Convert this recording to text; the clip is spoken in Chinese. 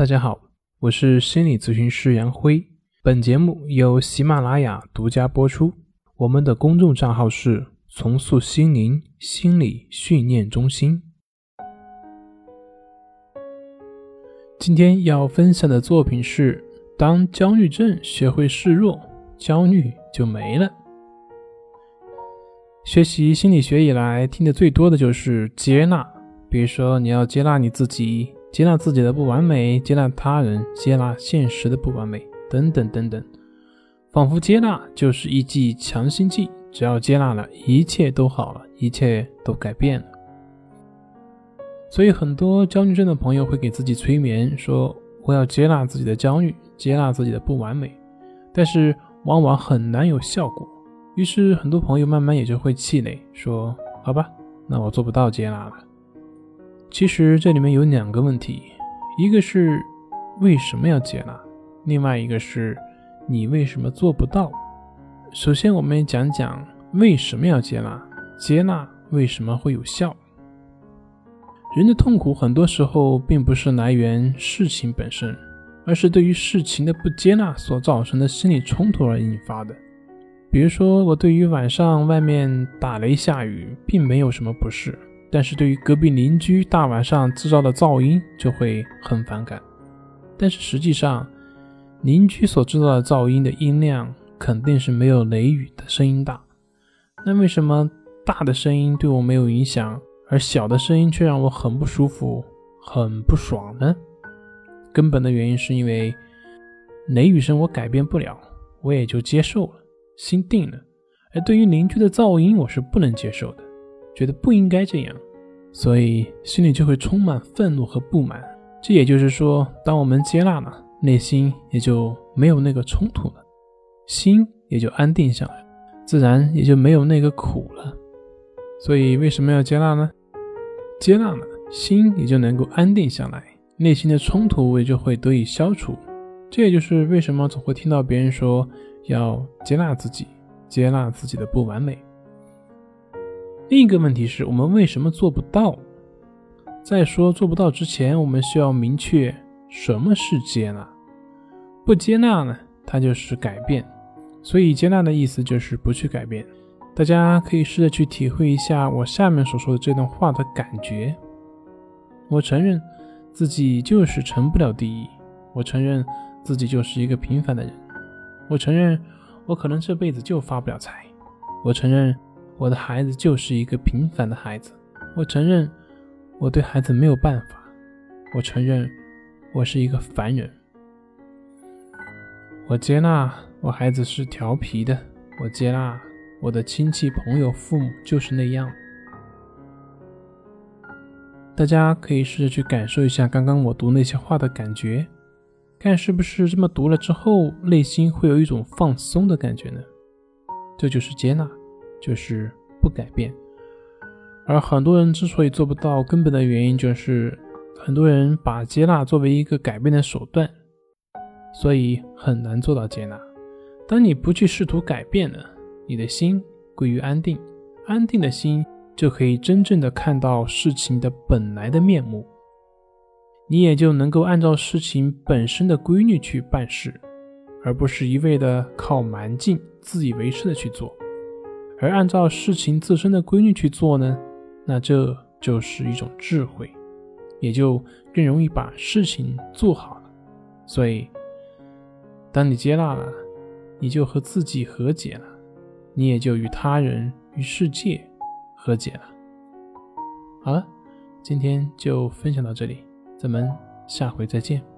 大家好，我是心理咨询师杨辉。本节目由喜马拉雅独家播出。我们的公众账号是“重塑心灵心理训练中心”。今天要分享的作品是：当焦虑症学会示弱，焦虑就没了。学习心理学以来，听的最多的就是接纳，比如说你要接纳你自己。接纳自己的不完美，接纳他人，接纳现实的不完美，等等等等，仿佛接纳就是一剂强心剂，只要接纳了，一切都好了，一切都改变了。所以很多焦虑症的朋友会给自己催眠，说我要接纳自己的焦虑，接纳自己的不完美，但是往往很难有效果。于是很多朋友慢慢也就会气馁，说好吧，那我做不到接纳了。其实这里面有两个问题，一个是为什么要接纳，另外一个是你为什么做不到。首先，我们讲讲为什么要接纳，接纳为什么会有效。人的痛苦很多时候并不是来源事情本身，而是对于事情的不接纳所造成的心理冲突而引发的。比如说，我对于晚上外面打雷下雨并没有什么不适。但是对于隔壁邻居大晚上制造的噪音就会很反感，但是实际上，邻居所制造的噪音的音量肯定是没有雷雨的声音大。那为什么大的声音对我没有影响，而小的声音却让我很不舒服、很不爽呢？根本的原因是因为雷雨声我改变不了，我也就接受了，心定了。而对于邻居的噪音，我是不能接受的。觉得不应该这样，所以心里就会充满愤怒和不满。这也就是说，当我们接纳了，内心也就没有那个冲突了，心也就安定下来，自然也就没有那个苦了。所以为什么要接纳呢？接纳了，心也就能够安定下来，内心的冲突也就会得以消除。这也就是为什么总会听到别人说要接纳自己，接纳自己的不完美。另一个问题是我们为什么做不到？在说做不到之前，我们需要明确什么是接纳。不接纳呢，它就是改变。所以接纳的意思就是不去改变。大家可以试着去体会一下我下面所说的这段话的感觉。我承认自己就是成不了第一，我承认自己就是一个平凡的人，我承认我可能这辈子就发不了财，我承认。我的孩子就是一个平凡的孩子，我承认我对孩子没有办法，我承认我是一个凡人，我接纳我孩子是调皮的，我接纳我的亲戚朋友父母就是那样。大家可以试着去感受一下刚刚我读那些话的感觉，看是不是这么读了之后，内心会有一种放松的感觉呢？这就是接纳。就是不改变，而很多人之所以做不到，根本的原因就是很多人把接纳作为一个改变的手段，所以很难做到接纳。当你不去试图改变了，你的心归于安定，安定的心就可以真正的看到事情的本来的面目，你也就能够按照事情本身的规律去办事，而不是一味的靠蛮劲、自以为是的去做。而按照事情自身的规律去做呢，那这就是一种智慧，也就更容易把事情做好了。所以，当你接纳了，你就和自己和解了，你也就与他人、与世界和解了。好了，今天就分享到这里，咱们下回再见。